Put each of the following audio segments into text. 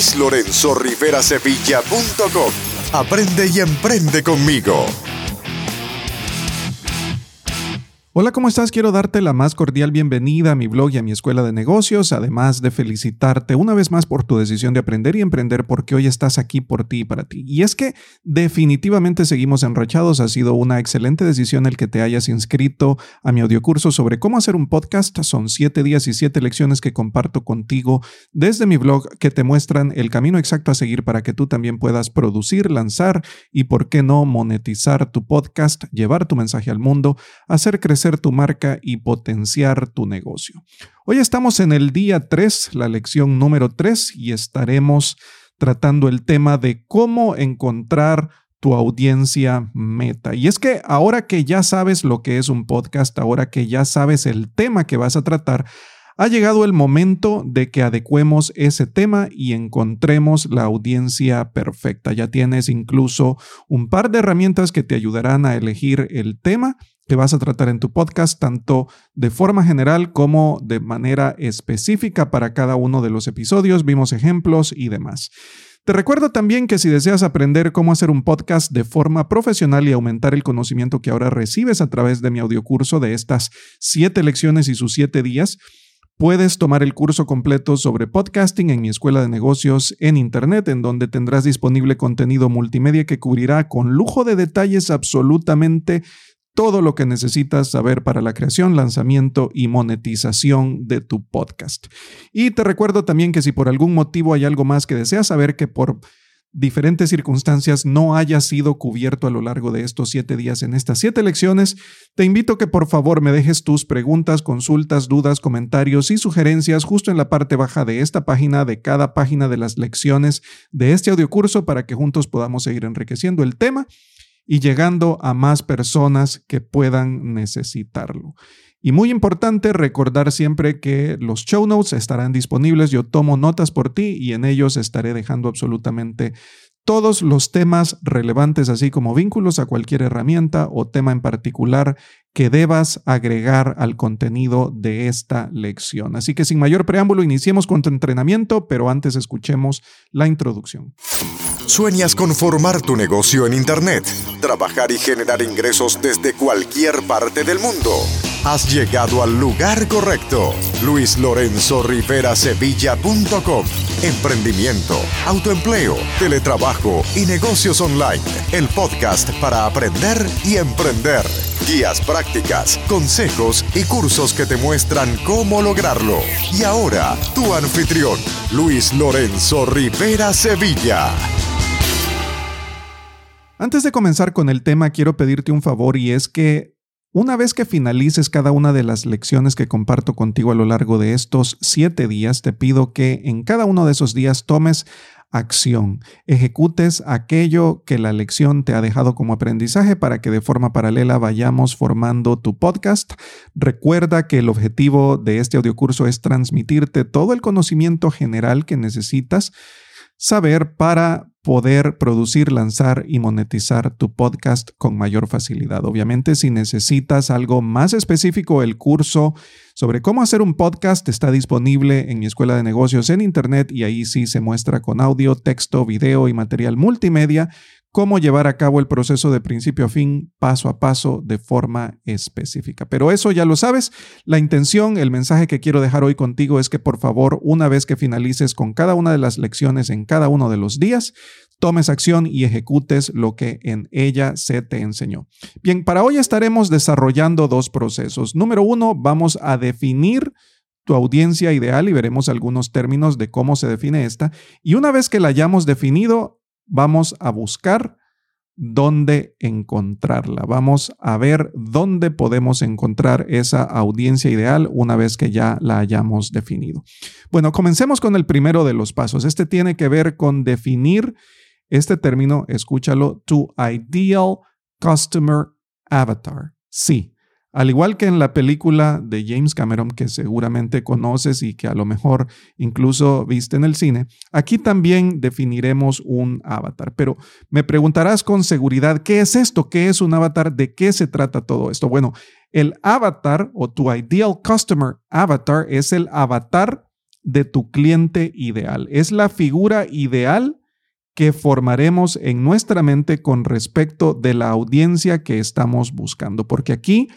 luislorenzorriverasevilla.com. Aprende y emprende conmigo. Hola, ¿cómo estás? Quiero darte la más cordial bienvenida a mi blog y a mi escuela de negocios, además de felicitarte una vez más por tu decisión de aprender y emprender porque hoy estás aquí por ti y para ti. Y es que definitivamente seguimos enrachados, ha sido una excelente decisión el que te hayas inscrito a mi audiocurso sobre cómo hacer un podcast. Son siete días y siete lecciones que comparto contigo desde mi blog que te muestran el camino exacto a seguir para que tú también puedas producir, lanzar y, por qué no, monetizar tu podcast, llevar tu mensaje al mundo, hacer crecer tu marca y potenciar tu negocio. Hoy estamos en el día 3, la lección número 3, y estaremos tratando el tema de cómo encontrar tu audiencia meta. Y es que ahora que ya sabes lo que es un podcast, ahora que ya sabes el tema que vas a tratar, ha llegado el momento de que adecuemos ese tema y encontremos la audiencia perfecta. Ya tienes incluso un par de herramientas que te ayudarán a elegir el tema que vas a tratar en tu podcast, tanto de forma general como de manera específica para cada uno de los episodios. Vimos ejemplos y demás. Te recuerdo también que si deseas aprender cómo hacer un podcast de forma profesional y aumentar el conocimiento que ahora recibes a través de mi audiocurso de estas siete lecciones y sus siete días, Puedes tomar el curso completo sobre podcasting en mi escuela de negocios en Internet, en donde tendrás disponible contenido multimedia que cubrirá con lujo de detalles absolutamente todo lo que necesitas saber para la creación, lanzamiento y monetización de tu podcast. Y te recuerdo también que si por algún motivo hay algo más que deseas saber que por diferentes circunstancias no haya sido cubierto a lo largo de estos siete días en estas siete lecciones, te invito que por favor me dejes tus preguntas, consultas, dudas, comentarios y sugerencias justo en la parte baja de esta página, de cada página de las lecciones de este audiocurso para que juntos podamos seguir enriqueciendo el tema y llegando a más personas que puedan necesitarlo. Y muy importante recordar siempre que los show notes estarán disponibles. Yo tomo notas por ti y en ellos estaré dejando absolutamente todos los temas relevantes, así como vínculos a cualquier herramienta o tema en particular que debas agregar al contenido de esta lección. Así que sin mayor preámbulo, iniciemos con tu entrenamiento, pero antes escuchemos la introducción. ¿Sueñas con formar tu negocio en Internet? Trabajar y generar ingresos desde cualquier parte del mundo. Has llegado al lugar correcto. Luis Lorenzo Rivera Sevilla.com. Emprendimiento, autoempleo, teletrabajo y negocios online. El podcast para aprender y emprender. Guías prácticas, consejos y cursos que te muestran cómo lograrlo. Y ahora, tu anfitrión, Luis Lorenzo Rivera Sevilla. Antes de comenzar con el tema, quiero pedirte un favor y es que una vez que finalices cada una de las lecciones que comparto contigo a lo largo de estos siete días, te pido que en cada uno de esos días tomes acción, ejecutes aquello que la lección te ha dejado como aprendizaje para que de forma paralela vayamos formando tu podcast. Recuerda que el objetivo de este audiocurso es transmitirte todo el conocimiento general que necesitas saber para poder producir, lanzar y monetizar tu podcast con mayor facilidad. Obviamente, si necesitas algo más específico, el curso sobre cómo hacer un podcast está disponible en mi escuela de negocios en Internet y ahí sí se muestra con audio, texto, video y material multimedia cómo llevar a cabo el proceso de principio a fin, paso a paso, de forma específica. Pero eso ya lo sabes. La intención, el mensaje que quiero dejar hoy contigo es que por favor, una vez que finalices con cada una de las lecciones en cada uno de los días, tomes acción y ejecutes lo que en ella se te enseñó. Bien, para hoy estaremos desarrollando dos procesos. Número uno, vamos a definir tu audiencia ideal y veremos algunos términos de cómo se define esta. Y una vez que la hayamos definido, vamos a buscar dónde encontrarla. Vamos a ver dónde podemos encontrar esa audiencia ideal una vez que ya la hayamos definido. Bueno, comencemos con el primero de los pasos. Este tiene que ver con definir este término, escúchalo, tu ideal customer avatar. Sí, al igual que en la película de James Cameron, que seguramente conoces y que a lo mejor incluso viste en el cine, aquí también definiremos un avatar. Pero me preguntarás con seguridad, ¿qué es esto? ¿Qué es un avatar? ¿De qué se trata todo esto? Bueno, el avatar o tu ideal customer avatar es el avatar de tu cliente ideal. Es la figura ideal que formaremos en nuestra mente con respecto de la audiencia que estamos buscando, porque aquí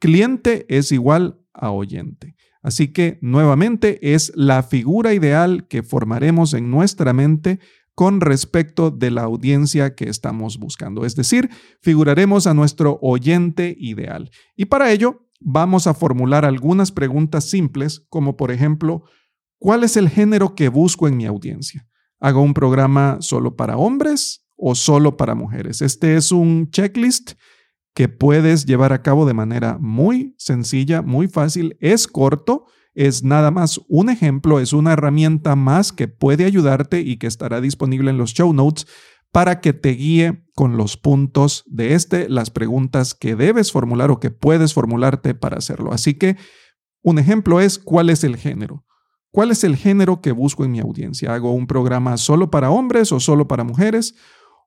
cliente es igual a oyente. Así que nuevamente es la figura ideal que formaremos en nuestra mente con respecto de la audiencia que estamos buscando. Es decir, figuraremos a nuestro oyente ideal. Y para ello vamos a formular algunas preguntas simples, como por ejemplo, ¿cuál es el género que busco en mi audiencia? ¿Hago un programa solo para hombres o solo para mujeres? Este es un checklist que puedes llevar a cabo de manera muy sencilla, muy fácil, es corto, es nada más un ejemplo, es una herramienta más que puede ayudarte y que estará disponible en los show notes para que te guíe con los puntos de este, las preguntas que debes formular o que puedes formularte para hacerlo. Así que un ejemplo es cuál es el género. ¿Cuál es el género que busco en mi audiencia? ¿Hago un programa solo para hombres o solo para mujeres?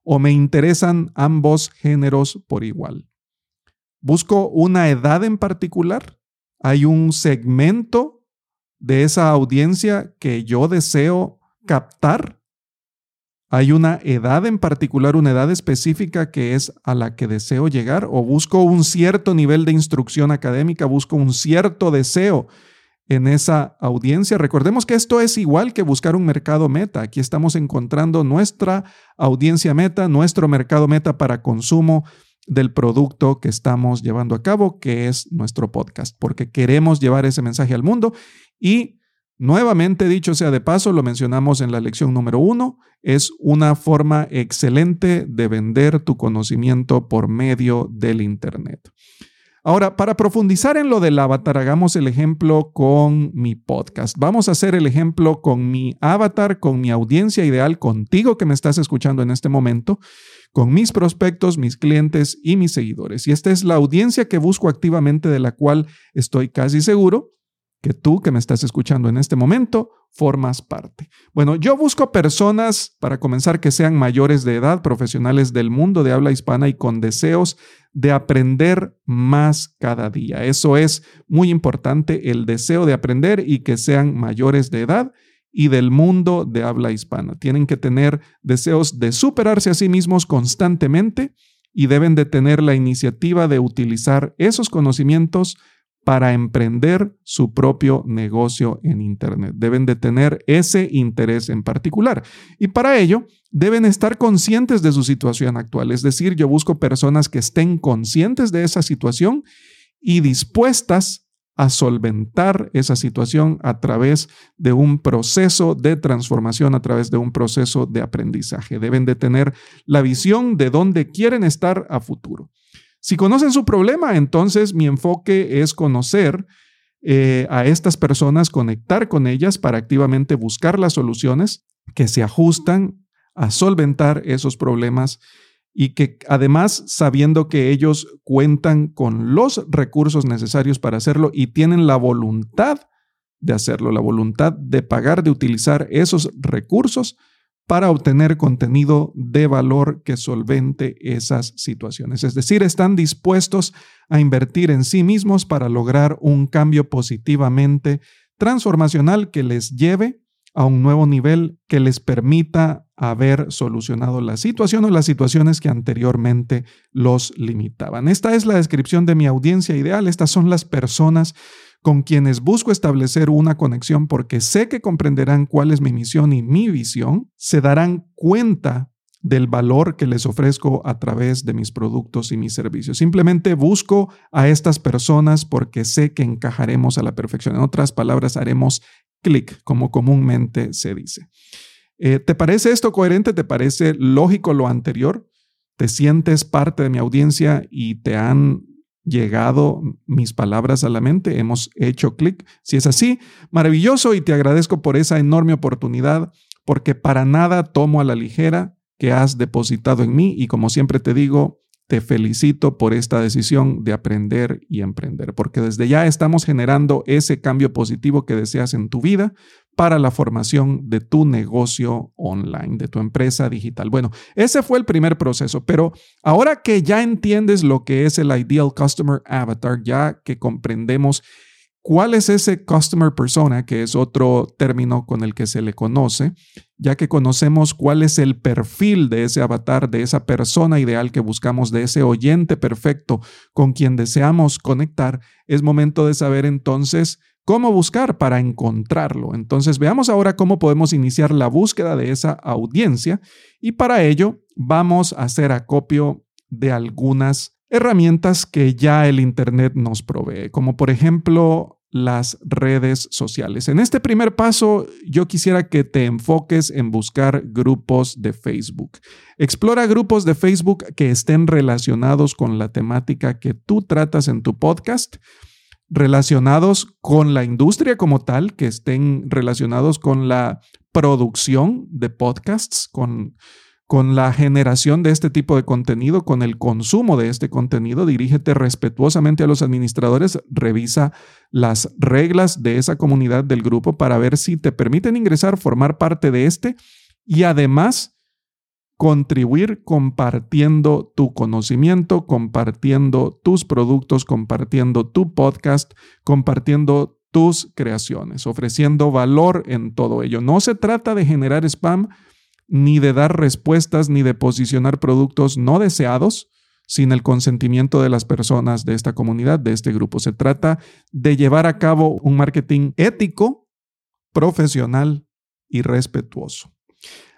¿O me interesan ambos géneros por igual? ¿Busco una edad en particular? ¿Hay un segmento de esa audiencia que yo deseo captar? ¿Hay una edad en particular, una edad específica que es a la que deseo llegar? ¿O busco un cierto nivel de instrucción académica? ¿Busco un cierto deseo en esa audiencia? Recordemos que esto es igual que buscar un mercado meta. Aquí estamos encontrando nuestra audiencia meta, nuestro mercado meta para consumo del producto que estamos llevando a cabo, que es nuestro podcast, porque queremos llevar ese mensaje al mundo y nuevamente dicho sea de paso, lo mencionamos en la lección número uno, es una forma excelente de vender tu conocimiento por medio del Internet. Ahora, para profundizar en lo del avatar, hagamos el ejemplo con mi podcast. Vamos a hacer el ejemplo con mi avatar, con mi audiencia ideal, contigo que me estás escuchando en este momento con mis prospectos, mis clientes y mis seguidores. Y esta es la audiencia que busco activamente de la cual estoy casi seguro que tú que me estás escuchando en este momento formas parte. Bueno, yo busco personas, para comenzar, que sean mayores de edad, profesionales del mundo de habla hispana y con deseos de aprender más cada día. Eso es muy importante, el deseo de aprender y que sean mayores de edad y del mundo de habla hispana. Tienen que tener deseos de superarse a sí mismos constantemente y deben de tener la iniciativa de utilizar esos conocimientos para emprender su propio negocio en Internet. Deben de tener ese interés en particular. Y para ello, deben estar conscientes de su situación actual. Es decir, yo busco personas que estén conscientes de esa situación y dispuestas a solventar esa situación a través de un proceso de transformación, a través de un proceso de aprendizaje. Deben de tener la visión de dónde quieren estar a futuro. Si conocen su problema, entonces mi enfoque es conocer eh, a estas personas, conectar con ellas para activamente buscar las soluciones que se ajustan a solventar esos problemas y que además sabiendo que ellos cuentan con los recursos necesarios para hacerlo y tienen la voluntad de hacerlo, la voluntad de pagar, de utilizar esos recursos para obtener contenido de valor que solvente esas situaciones. Es decir, están dispuestos a invertir en sí mismos para lograr un cambio positivamente transformacional que les lleve a un nuevo nivel que les permita haber solucionado la situación o las situaciones que anteriormente los limitaban. Esta es la descripción de mi audiencia ideal. Estas son las personas con quienes busco establecer una conexión porque sé que comprenderán cuál es mi misión y mi visión, se darán cuenta del valor que les ofrezco a través de mis productos y mis servicios. Simplemente busco a estas personas porque sé que encajaremos a la perfección. En otras palabras, haremos clic, como comúnmente se dice. Eh, ¿Te parece esto coherente? ¿Te parece lógico lo anterior? ¿Te sientes parte de mi audiencia y te han llegado mis palabras a la mente? ¿Hemos hecho clic? Si es así, maravilloso y te agradezco por esa enorme oportunidad porque para nada tomo a la ligera que has depositado en mí y como siempre te digo, te felicito por esta decisión de aprender y emprender, porque desde ya estamos generando ese cambio positivo que deseas en tu vida para la formación de tu negocio online, de tu empresa digital. Bueno, ese fue el primer proceso, pero ahora que ya entiendes lo que es el Ideal Customer Avatar, ya que comprendemos cuál es ese customer persona, que es otro término con el que se le conoce, ya que conocemos cuál es el perfil de ese avatar, de esa persona ideal que buscamos, de ese oyente perfecto con quien deseamos conectar, es momento de saber entonces cómo buscar para encontrarlo. Entonces veamos ahora cómo podemos iniciar la búsqueda de esa audiencia y para ello vamos a hacer acopio de algunas herramientas que ya el Internet nos provee, como por ejemplo las redes sociales. En este primer paso, yo quisiera que te enfoques en buscar grupos de Facebook. Explora grupos de Facebook que estén relacionados con la temática que tú tratas en tu podcast, relacionados con la industria como tal, que estén relacionados con la producción de podcasts, con con la generación de este tipo de contenido, con el consumo de este contenido. Dirígete respetuosamente a los administradores, revisa las reglas de esa comunidad del grupo para ver si te permiten ingresar, formar parte de este y además contribuir compartiendo tu conocimiento, compartiendo tus productos, compartiendo tu podcast, compartiendo tus creaciones, ofreciendo valor en todo ello. No se trata de generar spam, ni de dar respuestas, ni de posicionar productos no deseados sin el consentimiento de las personas de esta comunidad, de este grupo. Se trata de llevar a cabo un marketing ético, profesional y respetuoso.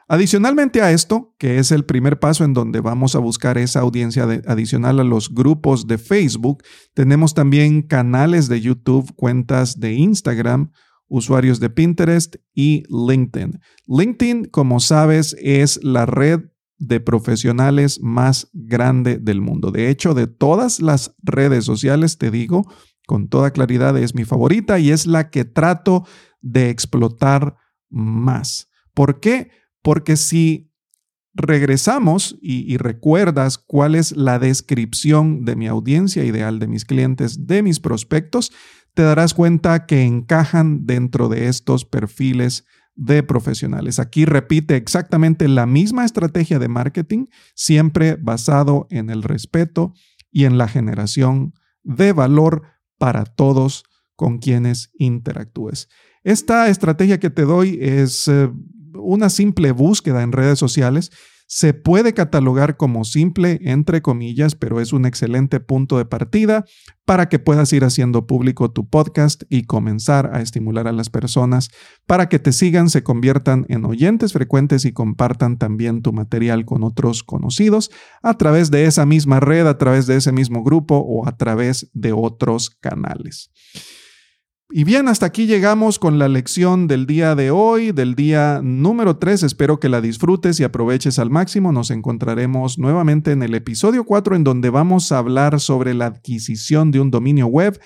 Adicionalmente a esto, que es el primer paso en donde vamos a buscar esa audiencia adicional a los grupos de Facebook, tenemos también canales de YouTube, cuentas de Instagram, usuarios de Pinterest y LinkedIn. LinkedIn, como sabes, es la red de profesionales más grande del mundo. De hecho, de todas las redes sociales, te digo con toda claridad, es mi favorita y es la que trato de explotar más. ¿Por qué? Porque si regresamos y, recuerdas cuál es la descripción de mi audiencia ideal, de mis clientes, de mis prospectos, te darás cuenta que encajan dentro de estos perfiles de profesionales. Aquí repite exactamente la misma estrategia de marketing, siempre basado en el respeto y en la generación de valor para todos con quienes interactúes. Esta estrategia que te doy es eh, una simple búsqueda en redes sociales se puede catalogar como simple, entre comillas, pero es un excelente punto de partida para que puedas ir haciendo público tu podcast y comenzar a estimular a las personas para que te sigan, se conviertan en oyentes frecuentes y compartan también tu material con otros conocidos a través de esa misma red, a través de ese mismo grupo o a través de otros canales. Y bien, hasta aquí llegamos con la lección del día de hoy, del día número 3. Espero que la disfrutes y aproveches al máximo. Nos encontraremos nuevamente en el episodio 4 en donde vamos a hablar sobre la adquisición de un dominio web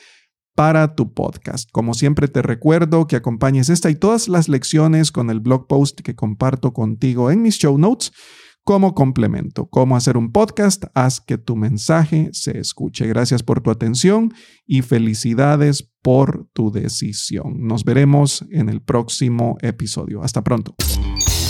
para tu podcast. Como siempre te recuerdo que acompañes esta y todas las lecciones con el blog post que comparto contigo en mis show notes como complemento. Cómo hacer un podcast, haz que tu mensaje se escuche. Gracias por tu atención y felicidades por tu decisión. Nos veremos en el próximo episodio. Hasta pronto.